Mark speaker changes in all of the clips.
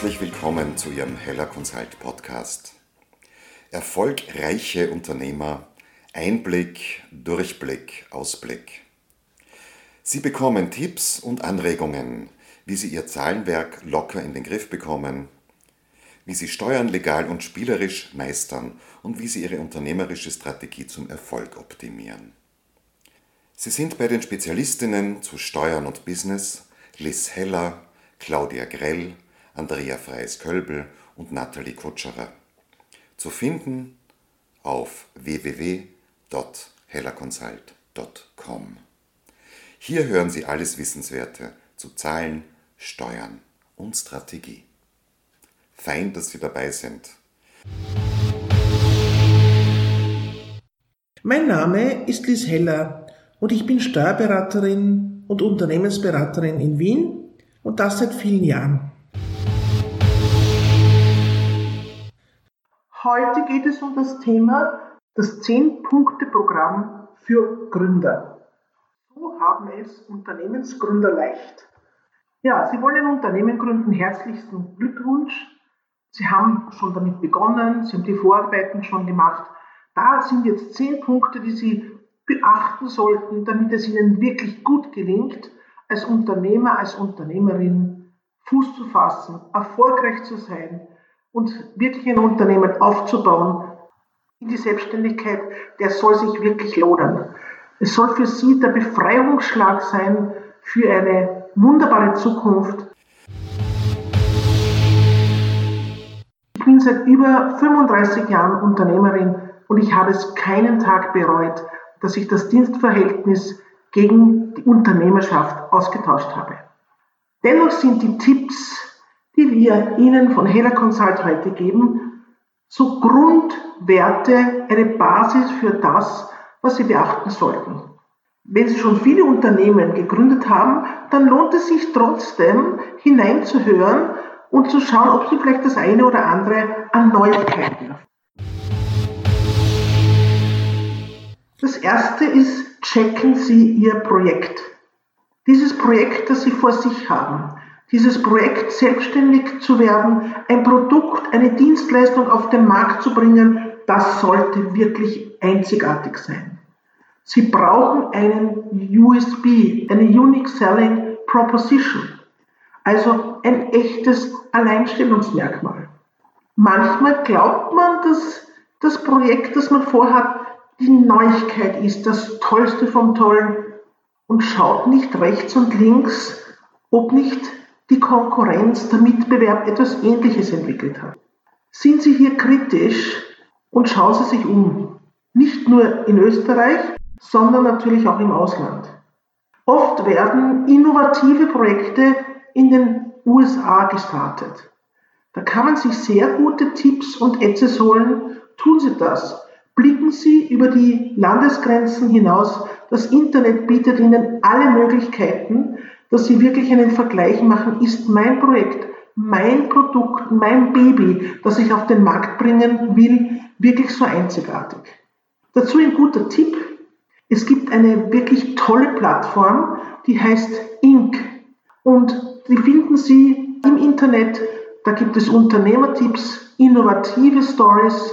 Speaker 1: Herzlich willkommen zu Ihrem Heller Consult Podcast. Erfolgreiche Unternehmer, Einblick, Durchblick, Ausblick. Sie bekommen Tipps und Anregungen, wie Sie Ihr Zahlenwerk locker in den Griff bekommen, wie Sie Steuern legal und spielerisch meistern und wie Sie Ihre unternehmerische Strategie zum Erfolg optimieren. Sie sind bei den Spezialistinnen zu Steuern und Business Liz Heller, Claudia Grell, Andrea Freies-Kölbel und Nathalie Kutscherer. Zu finden auf www.hellerconsult.com. Hier hören Sie alles Wissenswerte zu Zahlen, Steuern und Strategie. Fein, dass Sie dabei sind.
Speaker 2: Mein Name ist Liz Heller und ich bin Steuerberaterin und Unternehmensberaterin in Wien und das seit vielen Jahren. Heute geht es um das Thema das 10-Punkte-Programm für Gründer. So haben es Unternehmensgründer leicht. Ja, Sie wollen ein Unternehmen gründen, herzlichsten Glückwunsch. Sie haben schon damit begonnen, Sie haben die Vorarbeiten schon gemacht. Da sind jetzt 10 Punkte, die Sie beachten sollten, damit es Ihnen wirklich gut gelingt, als Unternehmer, als Unternehmerin Fuß zu fassen, erfolgreich zu sein und wirklich ein Unternehmen aufzubauen in die Selbstständigkeit, der soll sich wirklich lohnen. Es soll für Sie der Befreiungsschlag sein für eine wunderbare Zukunft. Ich bin seit über 35 Jahren Unternehmerin und ich habe es keinen Tag bereut, dass ich das Dienstverhältnis gegen die Unternehmerschaft ausgetauscht habe. Dennoch sind die Tipps, die wir Ihnen von Hela Consult heute geben, so Grundwerte, eine Basis für das, was Sie beachten sollten. Wenn Sie schon viele Unternehmen gegründet haben, dann lohnt es sich trotzdem hineinzuhören und zu schauen, ob Sie vielleicht das eine oder andere an Neuigkeiten Das erste ist, checken Sie Ihr Projekt. Dieses Projekt, das Sie vor sich haben, dieses Projekt selbstständig zu werden, ein Produkt, eine Dienstleistung auf den Markt zu bringen, das sollte wirklich einzigartig sein. Sie brauchen einen USB, eine Unique Selling Proposition, also ein echtes Alleinstellungsmerkmal. Manchmal glaubt man, dass das Projekt, das man vorhat, die Neuigkeit ist, das Tollste vom Tollen und schaut nicht rechts und links, ob nicht die Konkurrenz, der Mitbewerb etwas Ähnliches entwickelt hat. Sind Sie hier kritisch und schauen Sie sich um. Nicht nur in Österreich, sondern natürlich auch im Ausland. Oft werden innovative Projekte in den USA gestartet. Da kann man sich sehr gute Tipps und Etzes holen. Tun Sie das. Blicken Sie über die Landesgrenzen hinaus. Das Internet bietet Ihnen alle Möglichkeiten, dass Sie wirklich einen Vergleich machen. Ist mein Projekt, mein Produkt, mein Baby, das ich auf den Markt bringen will, wirklich so einzigartig? Dazu ein guter Tipp. Es gibt eine wirklich tolle Plattform, die heißt Inc. Und die finden Sie im Internet. Da gibt es Unternehmertipps, innovative Stories,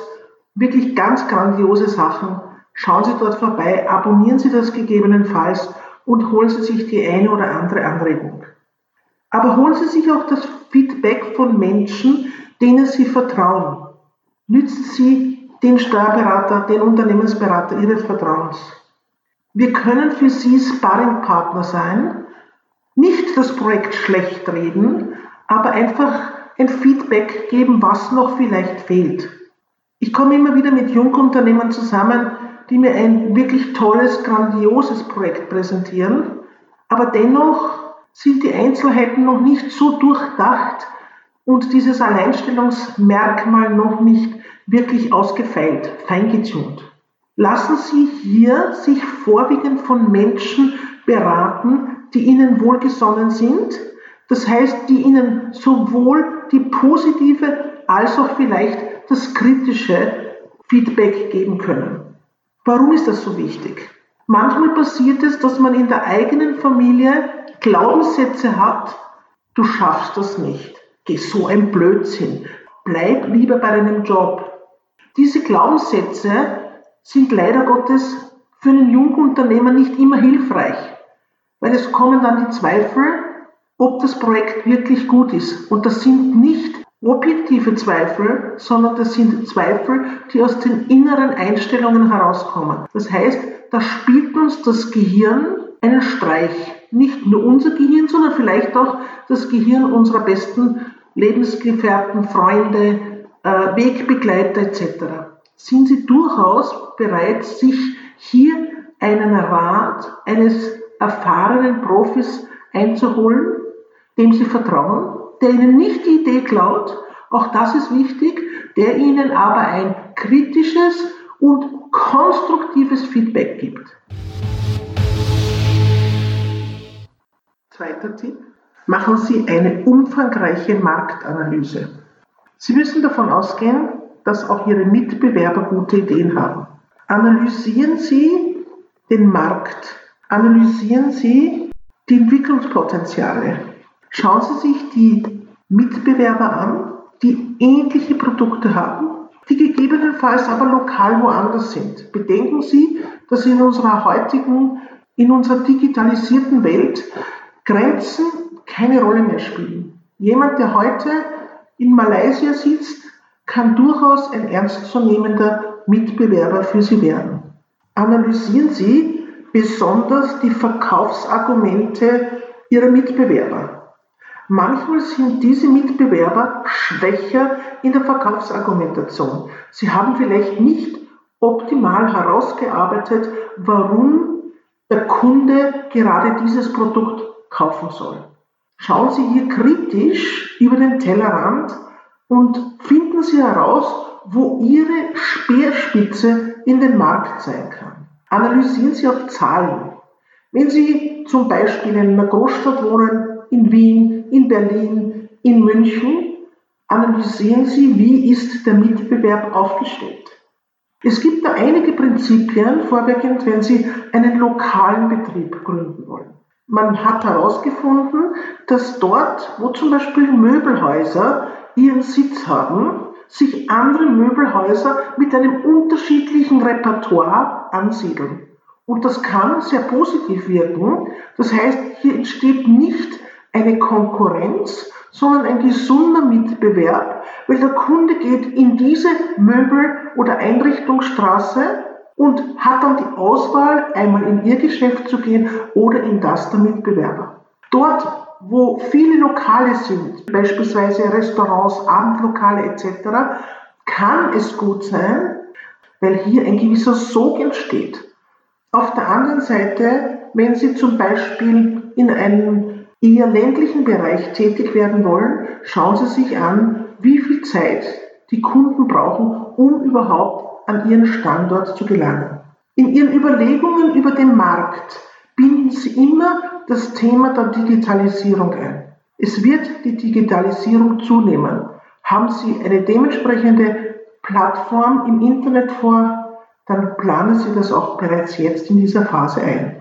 Speaker 2: wirklich ganz grandiose Sachen. Schauen Sie dort vorbei, abonnieren Sie das gegebenenfalls und holen Sie sich die eine oder andere Anregung. Aber holen Sie sich auch das Feedback von Menschen, denen Sie vertrauen. Nützen Sie den Steuerberater, den Unternehmensberater Ihres Vertrauens. Wir können für Sie Sparringpartner sein, nicht das Projekt schlecht reden, aber einfach ein Feedback geben, was noch vielleicht fehlt. Ich komme immer wieder mit Jungunternehmern zusammen, die mir ein wirklich tolles, grandioses Projekt präsentieren, aber dennoch sind die Einzelheiten noch nicht so durchdacht und dieses Alleinstellungsmerkmal noch nicht wirklich ausgefeilt, feingetunt. Lassen Sie hier sich vorwiegend von Menschen beraten, die Ihnen wohlgesonnen sind, das heißt, die Ihnen sowohl die positive als auch vielleicht das kritische Feedback geben können. Warum ist das so wichtig? Manchmal passiert es, dass man in der eigenen Familie Glaubenssätze hat, du schaffst das nicht, geh so ein Blödsinn, bleib lieber bei deinem Job. Diese Glaubenssätze sind leider Gottes für einen Jungunternehmer nicht immer hilfreich, weil es kommen dann die Zweifel, ob das Projekt wirklich gut ist. Und das sind nicht objektive Zweifel, sondern das sind Zweifel, die aus den inneren Einstellungen herauskommen. Das heißt, da spielt uns das Gehirn einen Streich. Nicht nur unser Gehirn, sondern vielleicht auch das Gehirn unserer besten Lebensgefährten, Freunde, äh, Wegbegleiter etc. Sind Sie durchaus bereit, sich hier einen Rat eines erfahrenen Profis einzuholen, dem Sie vertrauen, der Ihnen nicht die Idee klaut, auch das ist wichtig, der Ihnen aber ein kritisches und konstruktives Feedback gibt. Zweiter Tipp. Machen Sie eine umfangreiche Marktanalyse. Sie müssen davon ausgehen, dass auch Ihre Mitbewerber gute Ideen haben. Analysieren Sie den Markt. Analysieren Sie die Entwicklungspotenziale. Schauen Sie sich die Mitbewerber an, die ähnliche Produkte haben, die gegebenenfalls aber lokal woanders sind. Bedenken Sie, dass in unserer heutigen, in unserer digitalisierten Welt Grenzen keine Rolle mehr spielen. Jemand, der heute in Malaysia sitzt, kann durchaus ein ernstzunehmender Mitbewerber für Sie werden. Analysieren Sie besonders die Verkaufsargumente Ihrer Mitbewerber. Manchmal sind diese Mitbewerber schwächer in der Verkaufsargumentation. Sie haben vielleicht nicht optimal herausgearbeitet, warum der Kunde gerade dieses Produkt kaufen soll. Schauen Sie hier kritisch über den Tellerrand und finden Sie heraus, wo Ihre Speerspitze in den Markt sein kann. Analysieren Sie auch Zahlen. Wenn Sie zum Beispiel in einer Großstadt wohnen, in Wien, in Berlin, in München, analysieren Sie, wie ist der Mitbewerb aufgestellt. Es gibt da einige Prinzipien, vorwiegend, wenn Sie einen lokalen Betrieb gründen wollen. Man hat herausgefunden, dass dort, wo zum Beispiel Möbelhäuser ihren Sitz haben, sich andere Möbelhäuser mit einem unterschiedlichen Repertoire ansiedeln. Und das kann sehr positiv wirken. Das heißt, hier entsteht nicht eine Konkurrenz, sondern ein gesunder Mitbewerb, weil der Kunde geht in diese Möbel- oder Einrichtungsstraße und hat dann die Auswahl, einmal in ihr Geschäft zu gehen oder in das der Mitbewerber. Dort, wo viele Lokale sind, beispielsweise Restaurants, Abendlokale etc., kann es gut sein, weil hier ein gewisser Sog entsteht. Auf der anderen Seite, wenn Sie zum Beispiel in einem eher ländlichen Bereich tätig werden wollen, schauen Sie sich an, wie viel Zeit die Kunden brauchen, um überhaupt an ihren Standort zu gelangen. In ihren Überlegungen über den Markt binden sie immer das Thema der Digitalisierung ein. Es wird die Digitalisierung zunehmen. Haben Sie eine dementsprechende Plattform im Internet vor, dann planen Sie das auch bereits jetzt in dieser Phase ein.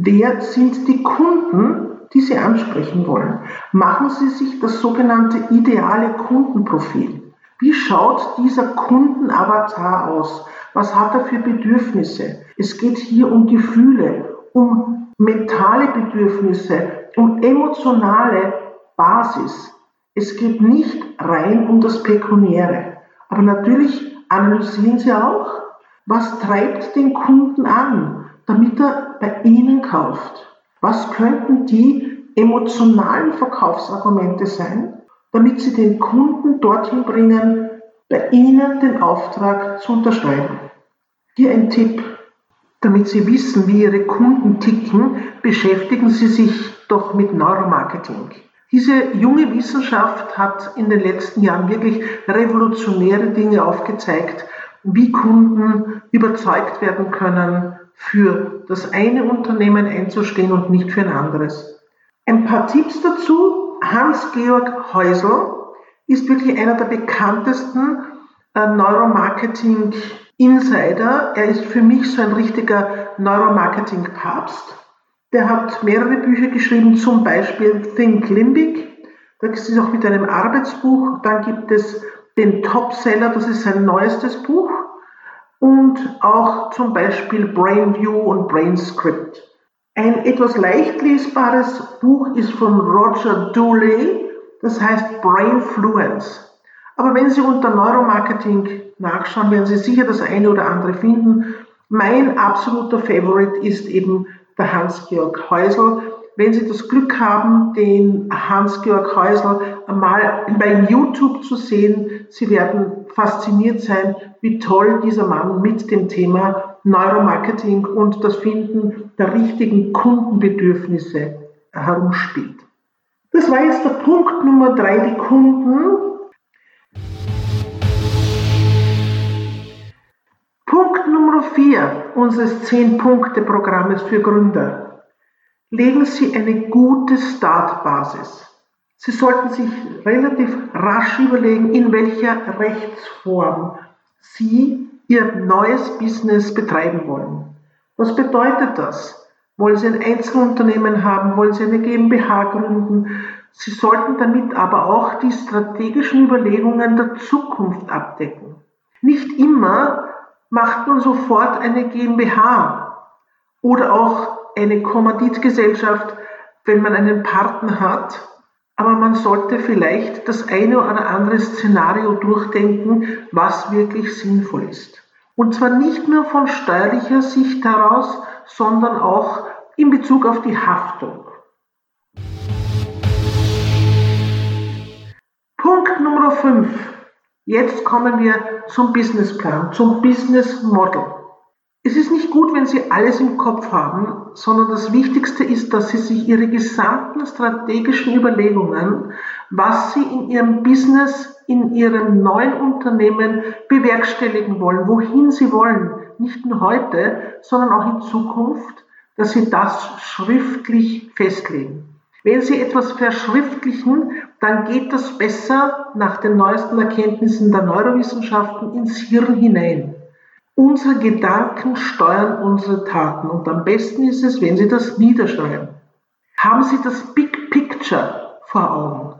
Speaker 2: Wer sind die Kunden die Sie ansprechen wollen. Machen Sie sich das sogenannte ideale Kundenprofil. Wie schaut dieser Kundenavatar aus? Was hat er für Bedürfnisse? Es geht hier um Gefühle, um mentale Bedürfnisse, um emotionale Basis. Es geht nicht rein um das Pekuniäre. Aber natürlich analysieren Sie auch, was treibt den Kunden an, damit er bei Ihnen kauft. Was könnten die emotionalen Verkaufsargumente sein, damit Sie den Kunden dorthin bringen, bei Ihnen den Auftrag zu unterschreiben? Hier ein Tipp. Damit Sie wissen, wie Ihre Kunden ticken, beschäftigen Sie sich doch mit Neuromarketing. Diese junge Wissenschaft hat in den letzten Jahren wirklich revolutionäre Dinge aufgezeigt, wie Kunden überzeugt werden können, für das eine Unternehmen einzustehen und nicht für ein anderes. Ein paar Tipps dazu. Hans-Georg Häusl ist wirklich einer der bekanntesten äh, Neuromarketing-Insider. Er ist für mich so ein richtiger Neuromarketing-Papst. Der hat mehrere Bücher geschrieben, zum Beispiel Think Limbic. Das ist auch mit einem Arbeitsbuch. Dann gibt es den Topseller, das ist sein neuestes Buch. Und auch zum Beispiel Brainview und Brainscript. Ein etwas leicht lesbares Buch ist von Roger Dooley, das heißt Brainfluence. Aber wenn Sie unter Neuromarketing nachschauen, werden Sie sicher das eine oder andere finden. Mein absoluter Favorite ist eben der Hans-Georg Häusl. Wenn Sie das Glück haben, den Hans-Georg Häusl einmal bei YouTube zu sehen, Sie werden fasziniert sein, wie toll dieser Mann mit dem Thema Neuromarketing und das Finden der richtigen Kundenbedürfnisse herumspielt. Das war jetzt der Punkt Nummer drei, die Kunden. Punkt Nummer vier unseres Zehn-Punkte-Programmes für Gründer. Legen Sie eine gute Startbasis. Sie sollten sich relativ rasch überlegen, in welcher Rechtsform Sie Ihr neues Business betreiben wollen. Was bedeutet das? Wollen Sie ein Einzelunternehmen haben? Wollen Sie eine GmbH gründen? Sie sollten damit aber auch die strategischen Überlegungen der Zukunft abdecken. Nicht immer macht man sofort eine GmbH oder auch eine Kommanditgesellschaft, wenn man einen Partner hat aber man sollte vielleicht das eine oder andere Szenario durchdenken, was wirklich sinnvoll ist. Und zwar nicht nur von steuerlicher Sicht heraus, sondern auch in Bezug auf die Haftung. Punkt Nummer 5. Jetzt kommen wir zum Businessplan, zum Business Model. Es ist nicht gut, wenn Sie alles im Kopf haben, sondern das Wichtigste ist, dass Sie sich Ihre gesamten strategischen Überlegungen, was Sie in Ihrem Business, in Ihrem neuen Unternehmen bewerkstelligen wollen, wohin Sie wollen, nicht nur heute, sondern auch in Zukunft, dass Sie das schriftlich festlegen. Wenn Sie etwas verschriftlichen, dann geht das besser nach den neuesten Erkenntnissen der Neurowissenschaften ins Hirn hinein. Unsere Gedanken steuern unsere Taten und am besten ist es, wenn Sie das niederschreiben. Haben Sie das Big Picture vor Augen.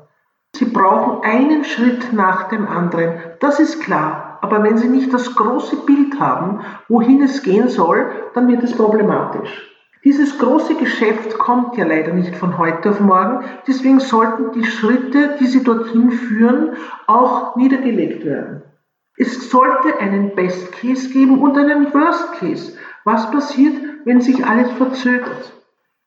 Speaker 2: Sie brauchen einen Schritt nach dem anderen, das ist klar. Aber wenn Sie nicht das große Bild haben, wohin es gehen soll, dann wird es problematisch. Dieses große Geschäft kommt ja leider nicht von heute auf morgen, deswegen sollten die Schritte, die Sie dorthin führen, auch niedergelegt werden. Es sollte einen Best Case geben und einen Worst Case. Was passiert, wenn sich alles verzögert?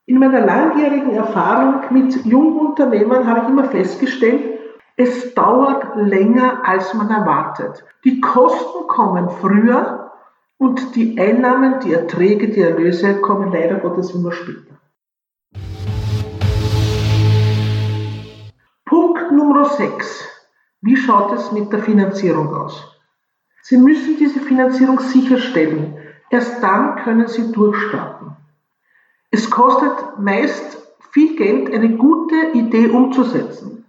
Speaker 2: In meiner langjährigen Erfahrung mit Jungunternehmern habe ich immer festgestellt, es dauert länger, als man erwartet. Die Kosten kommen früher und die Einnahmen, die Erträge, die Erlöse kommen leider Gottes immer später. Punkt Nummer 6. Wie schaut es mit der Finanzierung aus? Sie müssen diese Finanzierung sicherstellen. Erst dann können Sie durchstarten. Es kostet meist viel Geld, eine gute Idee umzusetzen.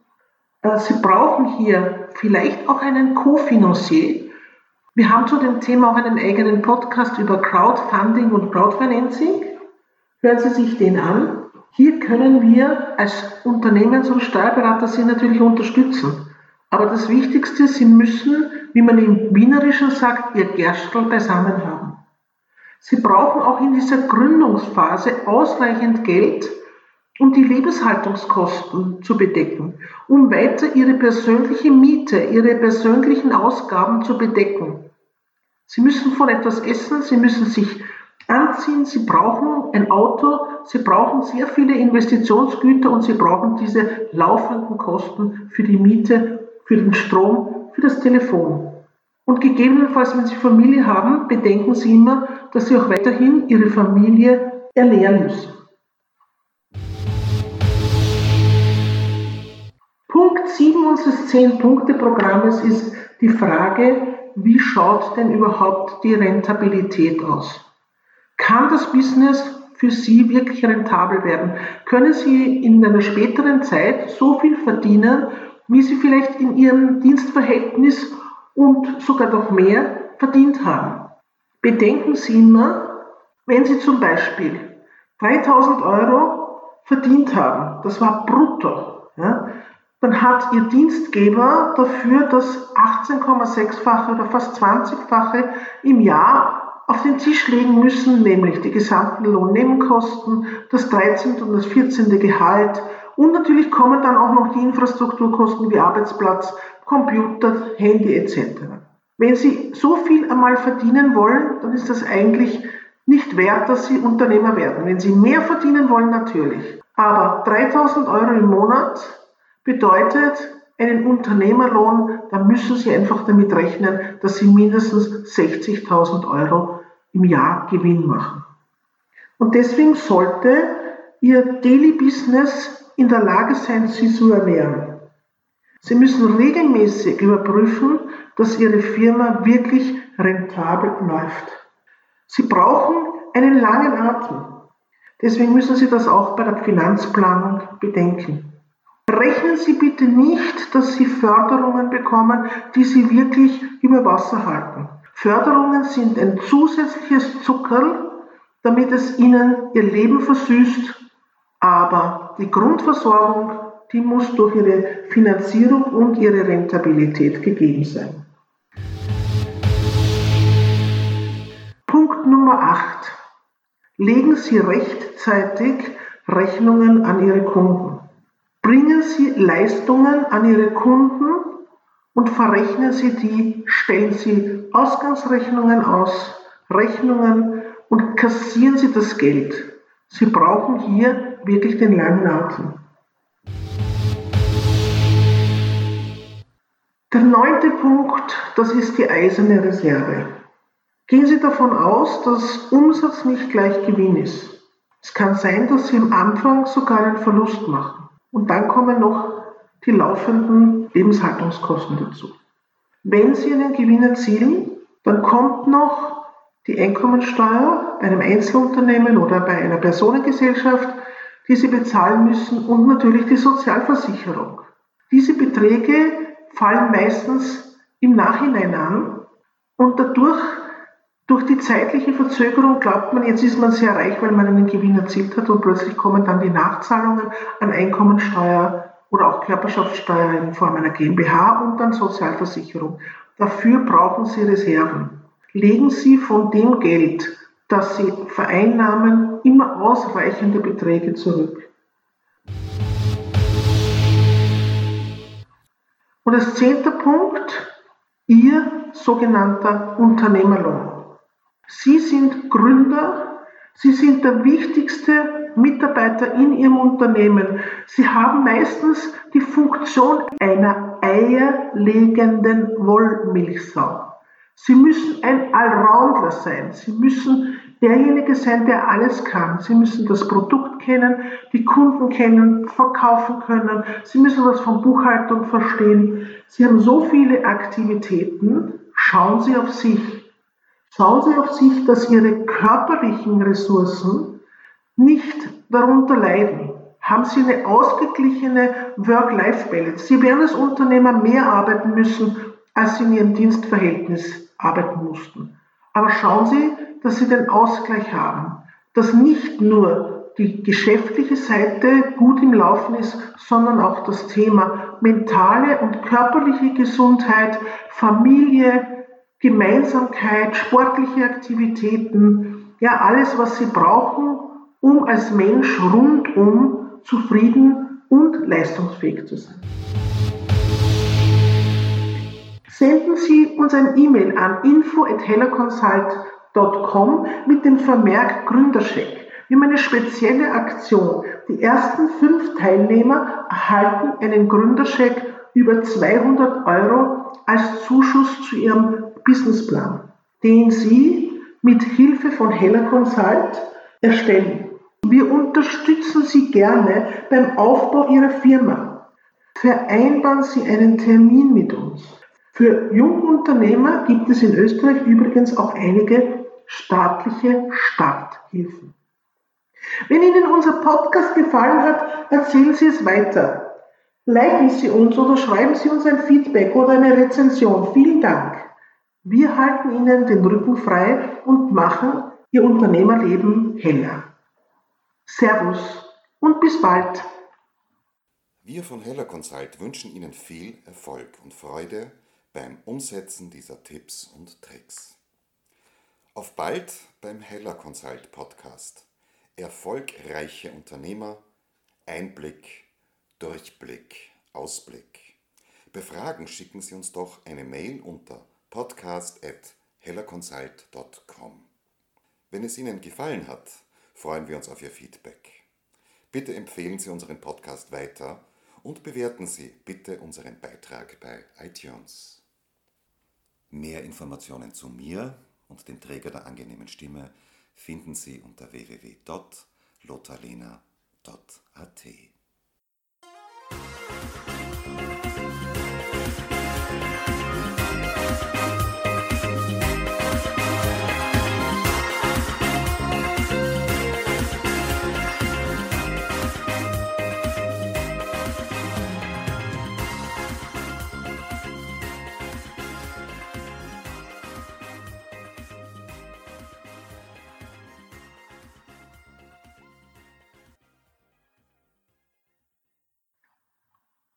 Speaker 2: Äh, Sie brauchen hier vielleicht auch einen Co-Financier. Wir haben zu dem Thema auch einen eigenen Podcast über Crowdfunding und Crowdfinancing. Hören Sie sich den an. Hier können wir als Unternehmens- und Steuerberater Sie natürlich unterstützen. Aber das Wichtigste, Sie müssen wie man im Wienerischen sagt, ihr Gerstl beisammen haben. Sie brauchen auch in dieser Gründungsphase ausreichend Geld, um die Lebenshaltungskosten zu bedecken, um weiter ihre persönliche Miete, ihre persönlichen Ausgaben zu bedecken. Sie müssen von etwas essen, sie müssen sich anziehen, sie brauchen ein Auto, sie brauchen sehr viele Investitionsgüter und sie brauchen diese laufenden Kosten für die Miete, für den Strom, für das Telefon. Und gegebenenfalls, wenn Sie Familie haben, bedenken Sie immer, dass Sie auch weiterhin Ihre Familie ernähren müssen. Punkt 7 unseres 10-Punkte-Programmes ist die Frage, wie schaut denn überhaupt die Rentabilität aus? Kann das Business für Sie wirklich rentabel werden? Können Sie in einer späteren Zeit so viel verdienen, wie sie vielleicht in ihrem Dienstverhältnis und sogar noch mehr verdient haben. Bedenken Sie immer, wenn Sie zum Beispiel 3000 Euro verdient haben, das war brutto, ja, dann hat Ihr Dienstgeber dafür das 18,6-fache oder fast 20-fache im Jahr auf den Tisch legen müssen, nämlich die gesamten Lohnnebenkosten, das 13. und das 14. Gehalt und natürlich kommen dann auch noch die Infrastrukturkosten wie Arbeitsplatz, Computer, Handy etc. Wenn Sie so viel einmal verdienen wollen, dann ist das eigentlich nicht wert, dass Sie Unternehmer werden. Wenn Sie mehr verdienen wollen, natürlich. Aber 3000 Euro im Monat bedeutet einen Unternehmerlohn, da müssen Sie einfach damit rechnen, dass Sie mindestens 60.000 Euro im Jahr Gewinn machen. Und deswegen sollte Ihr Daily Business in der Lage sein, Sie zu ernähren. Sie müssen regelmäßig überprüfen, dass Ihre Firma wirklich rentabel läuft. Sie brauchen einen langen Atem. Deswegen müssen Sie das auch bei der Finanzplanung bedenken. Rechnen Sie bitte nicht, dass Sie Förderungen bekommen, die Sie wirklich über Wasser halten. Förderungen sind ein zusätzliches Zuckerl, damit es Ihnen Ihr Leben versüßt, aber die Grundversorgung, die muss durch Ihre Finanzierung und Ihre Rentabilität gegeben sein. Punkt Nummer 8. Legen Sie rechtzeitig Rechnungen an Ihre Kunden. Bringen Sie Leistungen an Ihre Kunden und verrechnen Sie die, stellen Sie Ausgangsrechnungen aus, Rechnungen und kassieren Sie das Geld. Sie brauchen hier wirklich den langen Atem. Der neunte Punkt, das ist die eiserne Reserve. Gehen Sie davon aus, dass Umsatz nicht gleich Gewinn ist. Es kann sein, dass Sie am Anfang sogar einen Verlust machen. Und dann kommen noch die laufenden Lebenshaltungskosten dazu. Wenn Sie einen Gewinn erzielen, dann kommt noch die Einkommensteuer bei einem Einzelunternehmen oder bei einer Personengesellschaft, die Sie bezahlen müssen und natürlich die Sozialversicherung. Diese Beträge fallen meistens im Nachhinein an und dadurch, durch die zeitliche Verzögerung, glaubt man, jetzt ist man sehr reich, weil man einen Gewinn erzielt hat und plötzlich kommen dann die Nachzahlungen an Einkommensteuer oder auch Körperschaftssteuer in Form einer GmbH und dann Sozialversicherung. Dafür brauchen Sie Reserven. Legen Sie von dem Geld, das Sie vereinnahmen, immer ausreichende Beträge zurück. Und als zehnter Punkt, Ihr sogenannter Unternehmerlohn. Sie sind Gründer, Sie sind der wichtigste Mitarbeiter in Ihrem Unternehmen. Sie haben meistens die Funktion einer eierlegenden Wollmilchsau. Sie müssen ein Allrounder sein. Sie müssen derjenige sein, der alles kann. Sie müssen das Produkt kennen, die Kunden kennen, verkaufen können. Sie müssen was von Buchhaltung verstehen. Sie haben so viele Aktivitäten. Schauen Sie auf sich. Schauen Sie auf sich, dass Ihre körperlichen Ressourcen nicht darunter leiden. Haben Sie eine ausgeglichene Work-Life-Balance. Sie werden als Unternehmer mehr arbeiten müssen, als Sie in Ihrem Dienstverhältnis arbeiten mussten. Aber schauen Sie, dass Sie den Ausgleich haben, dass nicht nur die geschäftliche Seite gut im Laufen ist, sondern auch das Thema mentale und körperliche Gesundheit, Familie, Gemeinsamkeit, sportliche Aktivitäten, ja alles, was Sie brauchen, um als Mensch rundum zufrieden und leistungsfähig zu sein. Senden Sie uns ein E-Mail an info@hellerconsult.com mit dem Vermerk Gründerscheck. Wir haben eine spezielle Aktion. Die ersten fünf Teilnehmer erhalten einen Gründerscheck über 200 Euro als Zuschuss zu ihrem Businessplan, den Sie mit Hilfe von Heller Consult erstellen. Wir unterstützen Sie gerne beim Aufbau Ihrer Firma. Vereinbaren Sie einen Termin mit uns. Für Jungunternehmer gibt es in Österreich übrigens auch einige staatliche Starthilfen. Wenn Ihnen unser Podcast gefallen hat, erzählen Sie es weiter. Liken Sie uns oder schreiben Sie uns ein Feedback oder eine Rezension. Vielen Dank. Wir halten Ihnen den Rücken frei und machen Ihr Unternehmerleben heller. Servus und bis bald.
Speaker 1: Wir von Heller Consult wünschen Ihnen viel Erfolg und Freude beim Umsetzen dieser Tipps und Tricks. Auf bald beim Heller Consult Podcast. Erfolgreiche Unternehmer, Einblick, Durchblick, Ausblick. Befragen schicken Sie uns doch eine Mail unter podcast.hellerconsult.com. Wenn es Ihnen gefallen hat, freuen wir uns auf Ihr Feedback. Bitte empfehlen Sie unseren Podcast weiter und bewerten Sie bitte unseren Beitrag bei iTunes. Mehr Informationen zu mir und dem Träger der angenehmen Stimme finden Sie unter www.lotalena.at.